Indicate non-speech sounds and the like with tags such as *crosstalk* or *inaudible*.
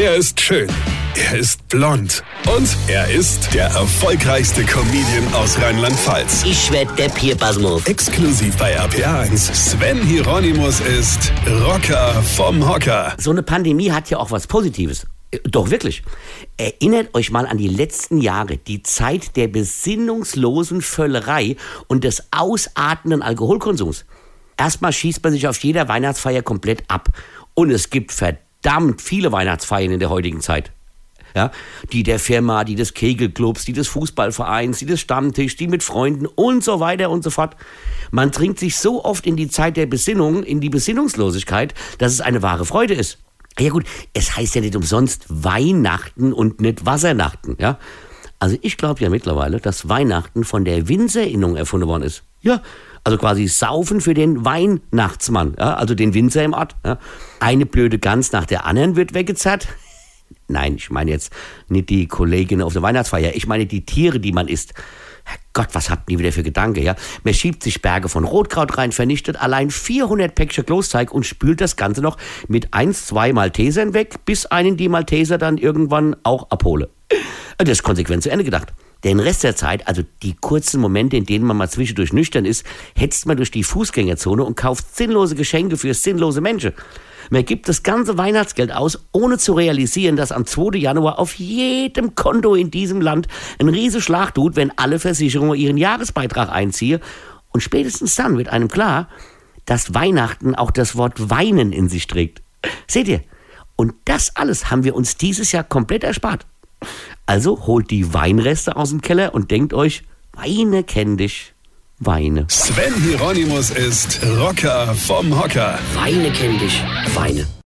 Er ist schön. Er ist blond. Und er ist der erfolgreichste Comedian aus Rheinland-Pfalz. Ich werd der Pierpasmus. Exklusiv bei RPA1. Sven Hieronymus ist Rocker vom Hocker. So eine Pandemie hat ja auch was Positives. Äh, Doch wirklich. Erinnert euch mal an die letzten Jahre, die Zeit der besinnungslosen Völlerei und des ausartenden Alkoholkonsums. Erstmal schießt man sich auf jeder Weihnachtsfeier komplett ab. Und es gibt verdammt viele Weihnachtsfeiern in der heutigen Zeit. Ja, die der Firma, die des Kegelclubs, die des Fußballvereins, die des Stammtisch, die mit Freunden und so weiter und so fort. Man trinkt sich so oft in die Zeit der Besinnung, in die Besinnungslosigkeit, dass es eine wahre Freude ist. Ja gut, es heißt ja nicht umsonst Weihnachten und nicht Wassernachten, ja. Also ich glaube ja mittlerweile, dass Weihnachten von der Winzerinnung erfunden worden ist. Ja, also quasi Saufen für den Weihnachtsmann, ja, also den Winzer im Ort. Ja. Eine blöde Gans nach der anderen wird weggezerrt. *laughs* Nein, ich meine jetzt nicht die Kollegin auf der Weihnachtsfeier, ich meine die Tiere, die man isst. Herrgott, was habt ihr wieder für Gedanke, ja? Man schiebt sich Berge von Rotkraut rein, vernichtet allein 400 Päckchen Klosteig und spült das Ganze noch mit 1, 2 Maltesern weg, bis einen die Malteser dann irgendwann auch abhole. Das ist konsequent zu Ende gedacht. Den Rest der Zeit, also die kurzen Momente, in denen man mal zwischendurch nüchtern ist, hetzt man durch die Fußgängerzone und kauft sinnlose Geschenke für sinnlose Menschen. Man gibt das ganze Weihnachtsgeld aus, ohne zu realisieren, dass am 2. Januar auf jedem Konto in diesem Land ein riese Schlag tut, wenn alle Versicherungen ihren Jahresbeitrag einziehen. Und spätestens dann wird einem klar, dass Weihnachten auch das Wort weinen in sich trägt. Seht ihr? Und das alles haben wir uns dieses Jahr komplett erspart. Also holt die Weinreste aus dem Keller und denkt euch, Weine kenn dich, Weine. Sven Hieronymus ist Rocker vom Hocker. Weine kenn dich, Weine.